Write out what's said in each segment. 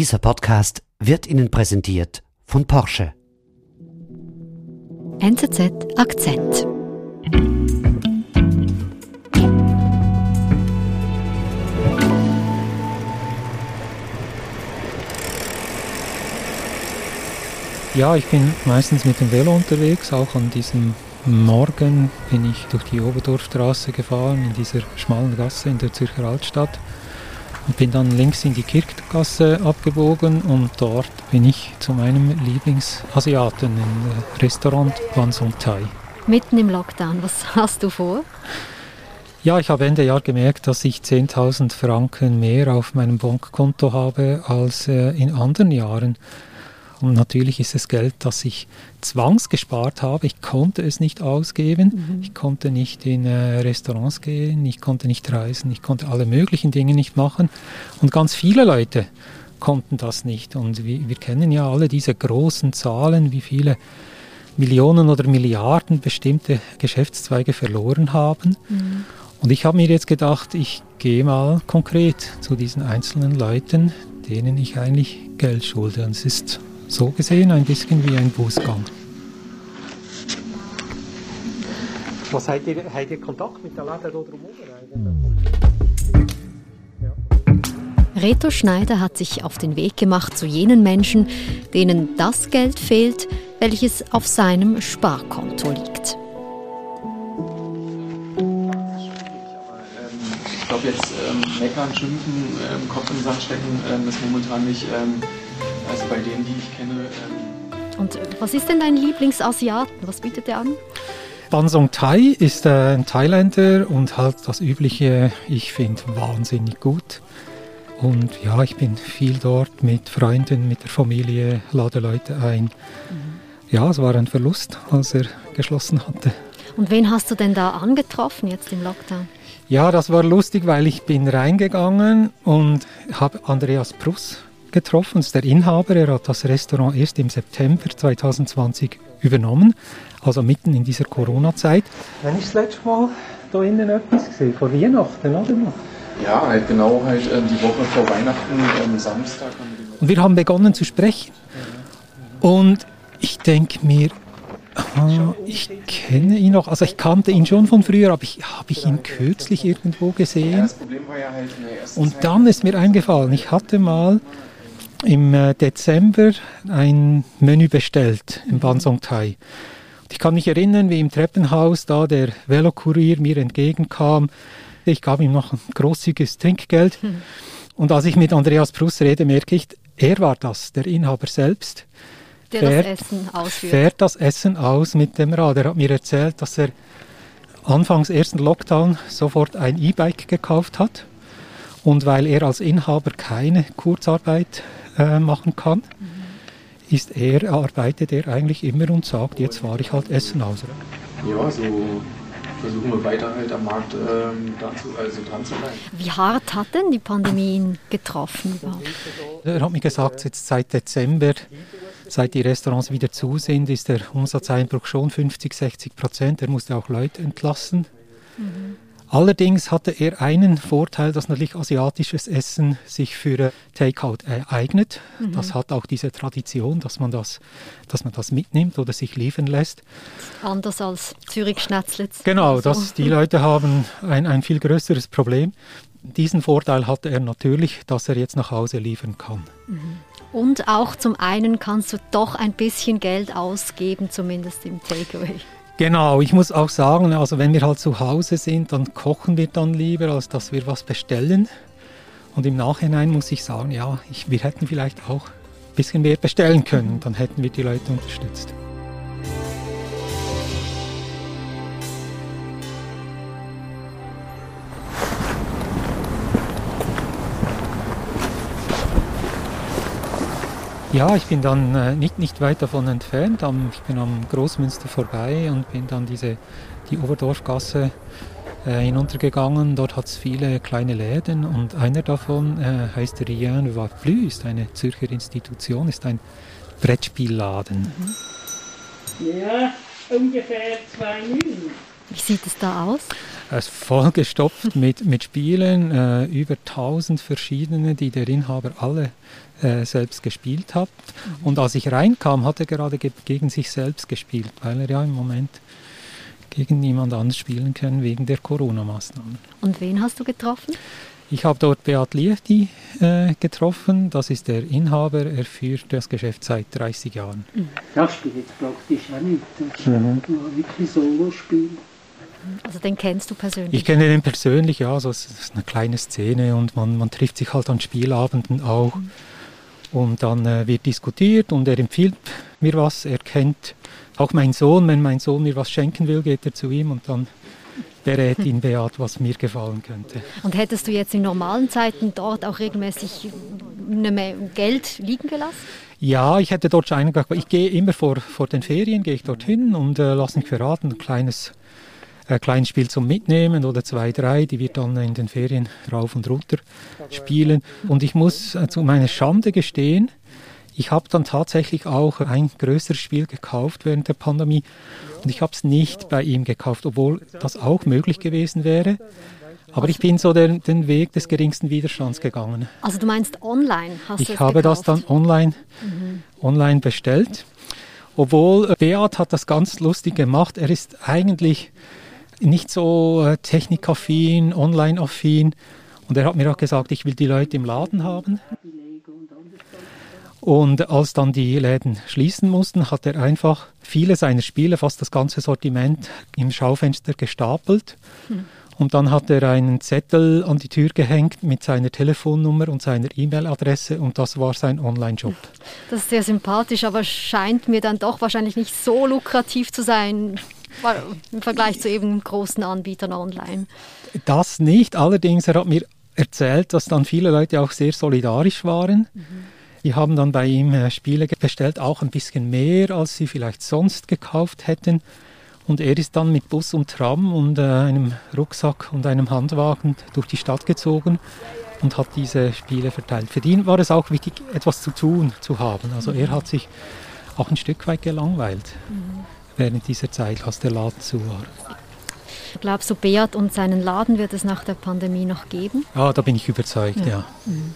Dieser Podcast wird Ihnen präsentiert von Porsche. NZZ Akzent. Ja, ich bin meistens mit dem Velo unterwegs. Auch an diesem Morgen bin ich durch die Oberdorfstraße gefahren, in dieser schmalen Gasse in der Zürcher Altstadt. Und bin dann links in die Kirchgasse abgebogen und dort bin ich zu meinem Lieblingsasiaten im Restaurant Wansong Thai. Mitten im Lockdown, was hast du vor? Ja, ich habe Ende Jahr gemerkt, dass ich 10.000 Franken mehr auf meinem Bankkonto habe als äh, in anderen Jahren. Und natürlich ist es Geld, das ich zwangsgespart habe. Ich konnte es nicht ausgeben. Mhm. Ich konnte nicht in äh, Restaurants gehen. Ich konnte nicht reisen. Ich konnte alle möglichen Dinge nicht machen. Und ganz viele Leute konnten das nicht. Und wir, wir kennen ja alle diese großen Zahlen, wie viele Millionen oder Milliarden bestimmte Geschäftszweige verloren haben. Mhm. Und ich habe mir jetzt gedacht, ich gehe mal konkret zu diesen einzelnen Leuten, denen ich eigentlich Geld schulde. Und es ist so gesehen ein bisschen wie ein Bußgang. Was habt ihr, habt ihr Kontakt mit den Läden drumherum? Reto Schneider hat sich auf den Weg gemacht zu jenen Menschen, denen das Geld fehlt, welches auf seinem Sparkonto liegt. Ich glaube, jetzt ähm, meckern, schimpfen, ähm, Kopf in den Sand stecken, ähm, ist momentan nicht ähm, also bei denen, die ich kenne. Ähm Und äh, was ist denn dein Lieblingsasiaten? Was bietet er an? Bansong Thai ist äh, ein Thailänder und halt das Übliche, ich finde, wahnsinnig gut. Und ja, ich bin viel dort mit Freunden, mit der Familie, lade Leute ein. Mhm. Ja, es war ein Verlust, als er geschlossen hatte. Und wen hast du denn da angetroffen jetzt im Lockdown? Ja, das war lustig, weil ich bin reingegangen und habe Andreas Pruss getroffen. Das ist der Inhaber. Er hat das Restaurant erst im September 2020 übernommen, also mitten in dieser Corona-Zeit. Wann ist das letzte Mal hier innen etwas gesehen? Vor Weihnachten, oder? Ja, halt genau halt äh, die Woche vor Weihnachten, ähm, Samstag. Und wir haben begonnen zu sprechen. Und ich denke mir, ah, ich kenne ihn noch, also ich kannte ihn schon von früher, aber ich, habe ich ihn kürzlich irgendwo gesehen? Halt Und dann ist mir eingefallen, ich hatte mal im äh, Dezember ein Menü bestellt im Bansong Thai. Ich kann mich erinnern, wie im Treppenhaus da der Velokurier mir entgegenkam. Ich gab ihm noch ein großzügiges Trinkgeld. Und als ich mit Andreas Pruss rede, merke ich, er war das, der Inhaber selbst. Der fährt, das Essen ausführt. Fährt das Essen aus mit dem Rad. Er hat mir erzählt, dass er anfangs ersten Lockdown sofort ein E-Bike gekauft hat. Und weil er als Inhaber keine Kurzarbeit äh, machen kann, mhm. ist er, arbeitet er eigentlich immer und sagt, jetzt fahre ich halt Essen aus. Ja, so versuchen wir weiter halt am Markt ähm, dran, zu, also dran zu bleiben. Wie hart hat denn die Pandemie ihn getroffen überhaupt? Er hat mir gesagt, jetzt seit Dezember, seit die Restaurants wieder zu sind, ist der Umsatzeinbruch schon 50, 60 Prozent. Er musste auch Leute entlassen. Mhm. Allerdings hatte er einen Vorteil, dass natürlich asiatisches Essen sich für Takeout eignet. Mhm. Das hat auch diese Tradition, dass man das, dass man das mitnimmt oder sich liefern lässt. Anders als Zürich Schnetzlitz. Genau, so. das, die Leute haben ein, ein viel größeres Problem. Diesen Vorteil hatte er natürlich, dass er jetzt nach Hause liefern kann. Mhm. Und auch zum einen kannst du doch ein bisschen Geld ausgeben, zumindest im Takeaway. Genau, ich muss auch sagen, also wenn wir halt zu Hause sind, dann kochen wir dann lieber, als dass wir was bestellen. Und im Nachhinein muss ich sagen, ja, ich, wir hätten vielleicht auch ein bisschen mehr bestellen können, dann hätten wir die Leute unterstützt. Ja, ich bin dann äh, nicht, nicht weit davon entfernt. Am, ich bin am Großmünster vorbei und bin dann diese, die Oberdorfgasse äh, hinuntergegangen. Dort hat es viele kleine Läden und einer davon äh, heißt Rien va plus, ist eine Zürcher Institution, ist ein Brettspielladen. Mhm. Ja, ungefähr zwei Minuten. Wie sieht es da aus? Es ist vollgestopft mit, mit Spielen, äh, über 1000 verschiedene, die der Inhaber alle äh, selbst gespielt hat. Mhm. Und als ich reinkam, hat er gerade ge gegen sich selbst gespielt, weil er ja im Moment gegen niemand anders spielen kann wegen der Corona-Maßnahmen. Und wen hast du getroffen? Ich habe dort Beat Liechti äh, getroffen. Das ist der Inhaber. Er führt das Geschäft seit 30 Jahren. Mhm. Das spielt praktisch auch nicht. Das mhm. wirklich Solo-Spiel. Also den kennst du persönlich? Ich kenne den persönlich, ja. Also es ist eine kleine Szene und man, man trifft sich halt an Spielabenden auch. Mhm. Und dann äh, wird diskutiert und er empfiehlt mir was. Er kennt auch meinen Sohn. Wenn mein Sohn mir was schenken will, geht er zu ihm und dann berät ihn Beat, was mir gefallen könnte. Und hättest du jetzt in normalen Zeiten dort auch regelmäßig Geld liegen gelassen? Ja, ich hätte dort schon einen Ich gehe immer vor, vor den Ferien, gehe ich dorthin und äh, lasse mich beraten, ein kleines, äh, kleines Spiel zum Mitnehmen oder zwei, drei, die wir dann in den Ferien rauf und runter spielen. Und ich muss äh, zu meiner Schande gestehen, ich habe dann tatsächlich auch ein größeres Spiel gekauft während der Pandemie und ich habe es nicht bei ihm gekauft, obwohl das auch möglich gewesen wäre. Aber ich bin so den, den Weg des geringsten Widerstands gegangen. Also du meinst online hast Ich habe gekauft? das dann online, mhm. online bestellt. Obwohl Beat hat das ganz lustig gemacht. Er ist eigentlich nicht so äh, technikaffin, online-affin. Und er hat mir auch gesagt, ich will die Leute im Laden haben. Und als dann die Läden schließen mussten, hat er einfach viele seiner Spiele, fast das ganze Sortiment, im Schaufenster gestapelt. Hm. Und dann hat er einen Zettel an die Tür gehängt mit seiner Telefonnummer und seiner E-Mail-Adresse und das war sein Online-Job. Das ist sehr sympathisch, aber scheint mir dann doch wahrscheinlich nicht so lukrativ zu sein im Vergleich zu eben großen Anbietern online. Das nicht, allerdings er hat mir erzählt, dass dann viele Leute auch sehr solidarisch waren. Mhm die haben dann bei ihm äh, Spiele bestellt, auch ein bisschen mehr, als sie vielleicht sonst gekauft hätten. Und er ist dann mit Bus und Tram und äh, einem Rucksack und einem Handwagen durch die Stadt gezogen und hat diese Spiele verteilt. Für ihn war es auch wichtig, etwas zu tun zu haben. Also er hat sich auch ein Stück weit gelangweilt mhm. Während dieser Zeit, als der Laden zu war. Glaubst du, Beat und seinen Laden wird es nach der Pandemie noch geben? Ja, da bin ich überzeugt, ja. ja. Mhm.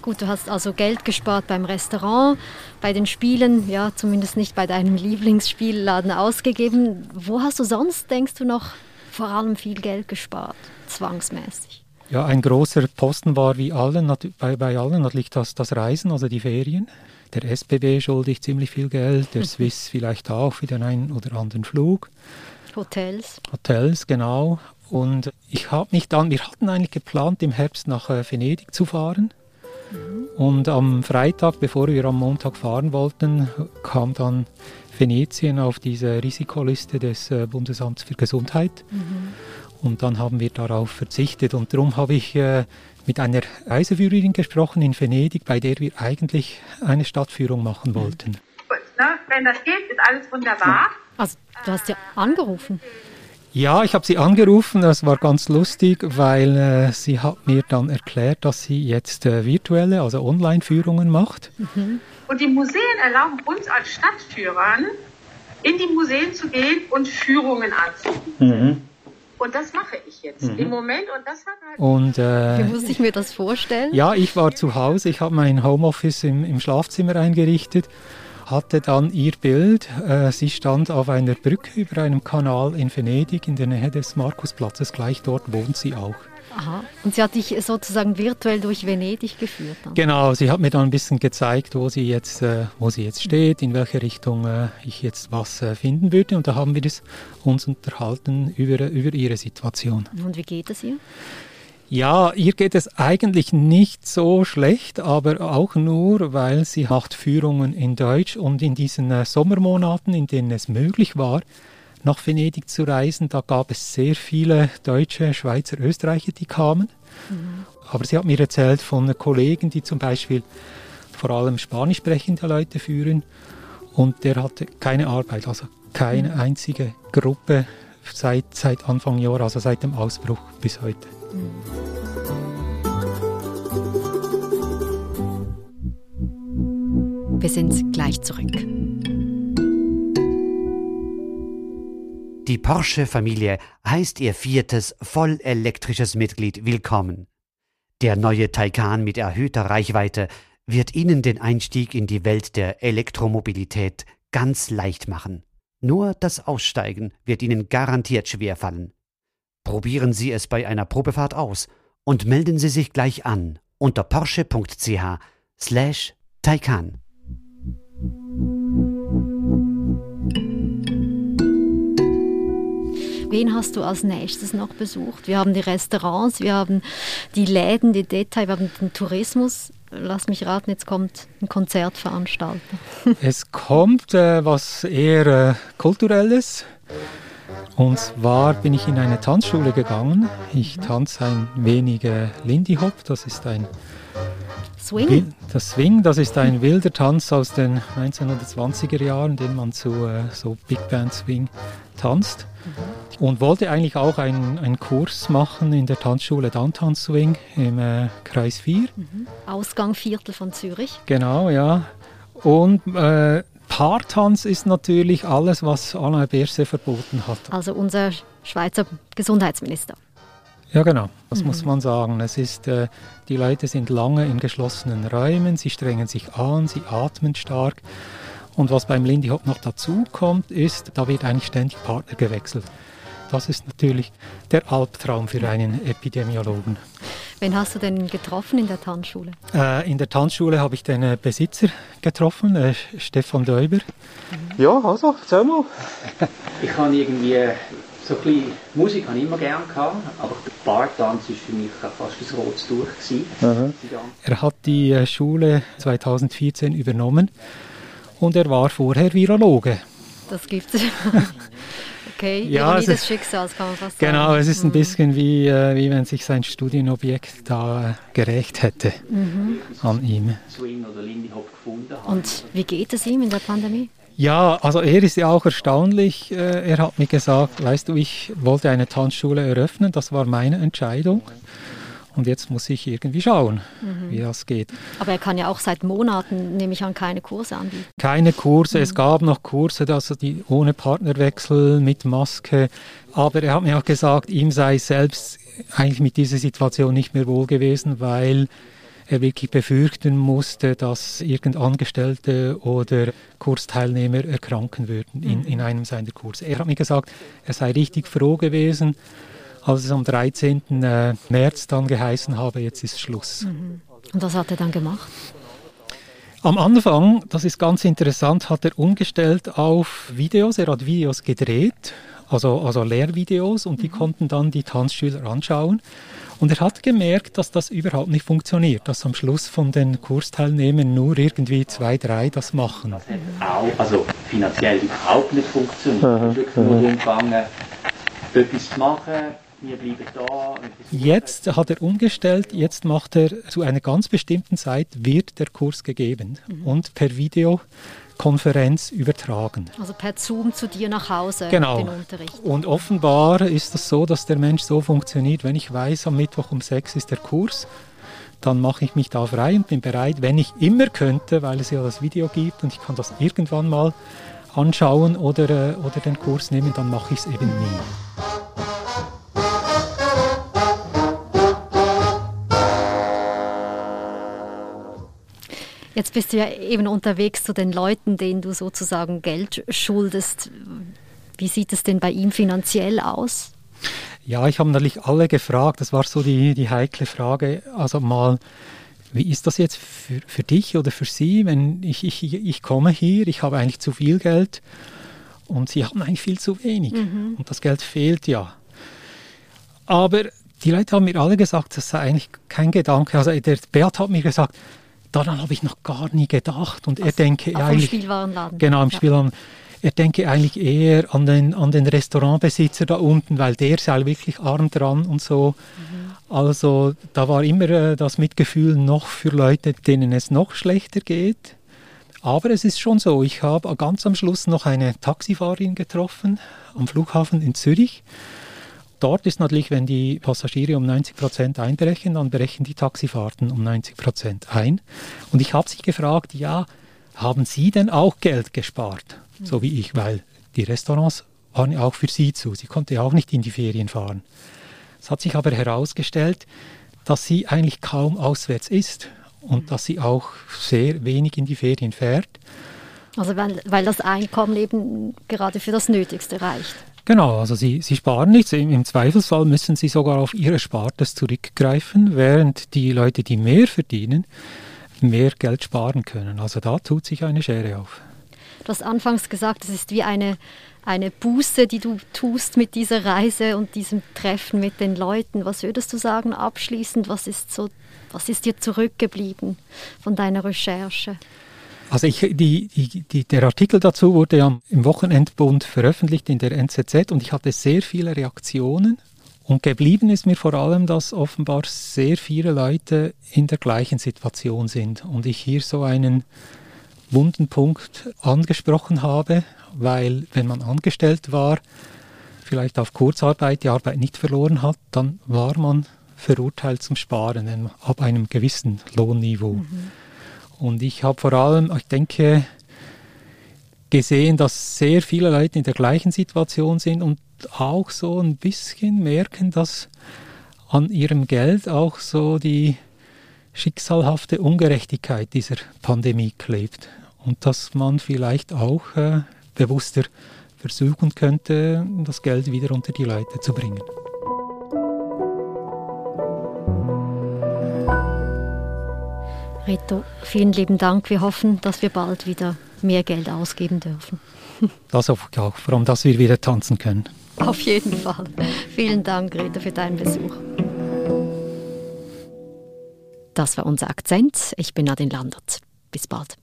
Gut, du hast also Geld gespart beim Restaurant, bei den Spielen, ja, zumindest nicht bei deinem Lieblingsspielladen ausgegeben. Wo hast du sonst, denkst du, noch vor allem viel Geld gespart, zwangsmäßig? Ja, ein großer Posten war wie allen, bei, bei allen natürlich das, das Reisen, also die Ferien. Der SBB schulde ich ziemlich viel Geld, der Swiss vielleicht auch für den einen oder anderen Flug. Hotels. Hotels, genau. Und ich habe mich dann, wir hatten eigentlich geplant, im Herbst nach äh, Venedig zu fahren. Mhm. Und am Freitag, bevor wir am Montag fahren wollten, kam dann Venetien auf diese Risikoliste des äh, Bundesamts für Gesundheit. Mhm. Und dann haben wir darauf verzichtet. Und darum habe ich äh, mit einer Reiseführerin gesprochen in Venedig, bei der wir eigentlich eine Stadtführung machen wollten. Gut, ne? wenn das geht, ist alles wunderbar. Also, du hast ja angerufen. Ja, ich habe sie angerufen. Das war ganz lustig, weil äh, sie hat mir dann erklärt, dass sie jetzt äh, virtuelle, also Online-Führungen macht. Mhm. Und die Museen erlauben uns als Stadtführern, in die Museen zu gehen und Führungen anzubieten. Mhm. Und das mache ich jetzt mhm. im Moment. Und das hat halt. Und, äh, Wie muss ich mir das vorstellen? Ja, ich war zu Hause. Ich habe mein Homeoffice im, im Schlafzimmer eingerichtet hatte dann ihr Bild. Äh, sie stand auf einer Brücke über einem Kanal in Venedig in der Nähe des Markusplatzes. Gleich dort wohnt sie auch. Aha. Und sie hat dich sozusagen virtuell durch Venedig geführt? Dann. Genau, sie hat mir dann ein bisschen gezeigt, wo sie jetzt, äh, wo sie jetzt steht, in welche Richtung äh, ich jetzt was äh, finden würde. Und da haben wir uns unterhalten über, über ihre Situation. Und wie geht es ihr? Ja, ihr geht es eigentlich nicht so schlecht, aber auch nur, weil sie macht Führungen in Deutsch und in diesen Sommermonaten, in denen es möglich war, nach Venedig zu reisen, da gab es sehr viele Deutsche, Schweizer, Österreicher, die kamen. Mhm. Aber sie hat mir erzählt von Kollegen, die zum Beispiel vor allem spanisch sprechende Leute führen und der hatte keine Arbeit, also keine mhm. einzige Gruppe seit, seit Anfang Jahr, also seit dem Ausbruch bis heute. Wir sind gleich zurück. Die Porsche-Familie heißt ihr viertes vollelektrisches Mitglied willkommen. Der neue Taycan mit erhöhter Reichweite wird Ihnen den Einstieg in die Welt der Elektromobilität ganz leicht machen. Nur das Aussteigen wird Ihnen garantiert schwerfallen. Probieren Sie es bei einer Probefahrt aus und melden Sie sich gleich an unter porsche.ch slash Taycan. Wen hast du als nächstes noch besucht? Wir haben die Restaurants, wir haben die Läden, die Detail, wir haben den Tourismus. Lass mich raten, jetzt kommt ein Konzertveranstalter. es kommt äh, was eher äh, kulturelles. Und zwar bin ich in eine Tanzschule gegangen. Ich tanze ein wenig äh, Lindy Hop, das ist ein Swing? Das Swing, das ist ein wilder Tanz aus den 1920er Jahren, den man zu äh, so Big Band Swing tanzt. Mhm. Und wollte eigentlich auch einen, einen Kurs machen in der Tanzschule Downtown Swing im äh, Kreis 4. Mhm. Ausgang Viertel von Zürich. Genau, ja. Und äh, Paartanz ist natürlich alles, was Alain Berset verboten hat. Also unser Schweizer Gesundheitsminister. Ja, genau, das mhm. muss man sagen. Es ist, äh, die Leute sind lange in geschlossenen Räumen, sie strengen sich an, sie atmen stark. Und was beim Lindy Hop noch dazu kommt, ist, da wird eigentlich ständig Partner gewechselt. Das ist natürlich der Albtraum für einen Epidemiologen. Wen hast du denn getroffen in der Tanzschule? Äh, in der Tanzschule habe ich den äh, Besitzer getroffen, äh, Stefan Däuber. Mhm. Ja, also, erzähl mal. ich habe irgendwie so ein bisschen Musik habe ich immer gerne gehabt, aber der Bartanz war für mich fast ein rotes Tuch. Mhm. Er hat die äh, Schule 2014 übernommen und er war vorher Virologe. Das gibt es. okay, ja, Ironie des Schicksals kann man fast genau, sagen. Genau, es ist ein mhm. bisschen wie, äh, wie wenn sich sein Studienobjekt da äh, gerecht hätte mhm. an ihm. Und wie geht es ihm in der Pandemie? Ja, also er ist ja auch erstaunlich. Äh, er hat mir gesagt, weißt du, ich wollte eine Tanzschule eröffnen, das war meine Entscheidung. Und jetzt muss ich irgendwie schauen, mhm. wie das geht. Aber er kann ja auch seit Monaten, nehme ich an, keine Kurse anbieten. Keine Kurse. Mhm. Es gab noch Kurse, also die ohne Partnerwechsel, mit Maske. Aber er hat mir auch gesagt, ihm sei selbst eigentlich mit dieser Situation nicht mehr wohl gewesen, weil er wirklich befürchten musste, dass irgendein Angestellte oder Kursteilnehmer erkranken würden in, mhm. in einem seiner Kurse. Er hat mir gesagt, er sei richtig froh gewesen, als es am 13. Äh, März dann geheißen habe, jetzt ist Schluss. Mhm. Und was hat er dann gemacht? Am Anfang, das ist ganz interessant, hat er umgestellt auf Videos. Er hat Videos gedreht, also, also Lehrvideos, und die mhm. konnten dann die Tanzschüler anschauen. Und er hat gemerkt, dass das überhaupt nicht funktioniert, dass am Schluss von den Kursteilnehmern nur irgendwie zwei, drei das machen. Das hat auch, also finanziell überhaupt nicht funktioniert. Es ist wirklich nur darum gegangen, etwas zu machen, wir bleiben da. Jetzt hat er umgestellt, jetzt macht er zu einer ganz bestimmten Zeit, wird der Kurs gegeben mhm. und per Video Konferenz übertragen. Also per Zoom zu dir nach Hause genau. den Unterricht. Und offenbar ist es das so, dass der Mensch so funktioniert, wenn ich weiß, am Mittwoch um sechs ist der Kurs, dann mache ich mich da frei und bin bereit, wenn ich immer könnte, weil es ja das Video gibt und ich kann das irgendwann mal anschauen oder, äh, oder den Kurs nehmen, dann mache ich es eben nie. Jetzt bist du ja eben unterwegs zu den Leuten, denen du sozusagen Geld schuldest. Wie sieht es denn bei ihm finanziell aus? Ja, ich habe natürlich alle gefragt. Das war so die, die heikle Frage. Also mal, wie ist das jetzt für, für dich oder für sie, wenn ich, ich, ich komme hier, ich habe eigentlich zu viel Geld und sie haben eigentlich viel zu wenig mhm. und das Geld fehlt ja. Aber die Leute haben mir alle gesagt, das sei eigentlich kein Gedanke. Also der Beat hat mir gesagt, daran habe ich noch gar nie gedacht. Und er also, denke eigentlich. Im Spielwarenladen. Genau, im ja. Spielwarenladen. Er denke eigentlich eher an den, an den Restaurantbesitzer da unten, weil der sei wirklich arm dran und so. Mhm. Also da war immer äh, das Mitgefühl noch für Leute, denen es noch schlechter geht. Aber es ist schon so, ich habe ganz am Schluss noch eine Taxifahrerin getroffen am Flughafen in Zürich dort ist natürlich, wenn die Passagiere um 90 Prozent einbrechen, dann brechen die Taxifahrten um 90 Prozent ein. Und ich habe sich gefragt, ja, haben Sie denn auch Geld gespart, so wie ich, weil die Restaurants waren auch für sie zu. Sie konnte ja auch nicht in die Ferien fahren. Es hat sich aber herausgestellt, dass sie eigentlich kaum auswärts ist und dass sie auch sehr wenig in die Ferien fährt. Also weil, weil das Einkommen eben gerade für das Nötigste reicht. Genau, also sie, sie sparen nichts. Im, Zweifelsfall müssen sie sogar auf ihre Spartes zurückgreifen, während die Leute, die mehr verdienen, mehr Geld sparen können. Also da tut sich eine Schere auf. Du hast anfangs gesagt, es ist wie eine, eine Buße, die du tust mit dieser Reise und diesem Treffen mit den Leuten. Was würdest du sagen abschließend? Was ist, so, was ist dir zurückgeblieben von deiner Recherche? Also ich, die, die, die, der Artikel dazu wurde ja im Wochenendbund veröffentlicht in der NZZ und ich hatte sehr viele Reaktionen. Und geblieben ist mir vor allem, dass offenbar sehr viele Leute in der gleichen Situation sind und ich hier so einen wunden Punkt angesprochen habe, weil wenn man angestellt war, vielleicht auf Kurzarbeit die Arbeit nicht verloren hat, dann war man verurteilt zum Sparen ab einem gewissen Lohnniveau. Mhm. Und ich habe vor allem, ich denke, gesehen, dass sehr viele Leute in der gleichen Situation sind und auch so ein bisschen merken, dass an ihrem Geld auch so die schicksalhafte Ungerechtigkeit dieser Pandemie klebt und dass man vielleicht auch äh, bewusster versuchen könnte, das Geld wieder unter die Leute zu bringen. Reto, vielen lieben Dank. Wir hoffen, dass wir bald wieder mehr Geld ausgeben dürfen. Das hoffe ich auch, vor allem, dass wir wieder tanzen können. Auf jeden Fall. Vielen Dank, Reto, für deinen Besuch. Das war unser Akzent. Ich bin Nadine Landert. Bis bald.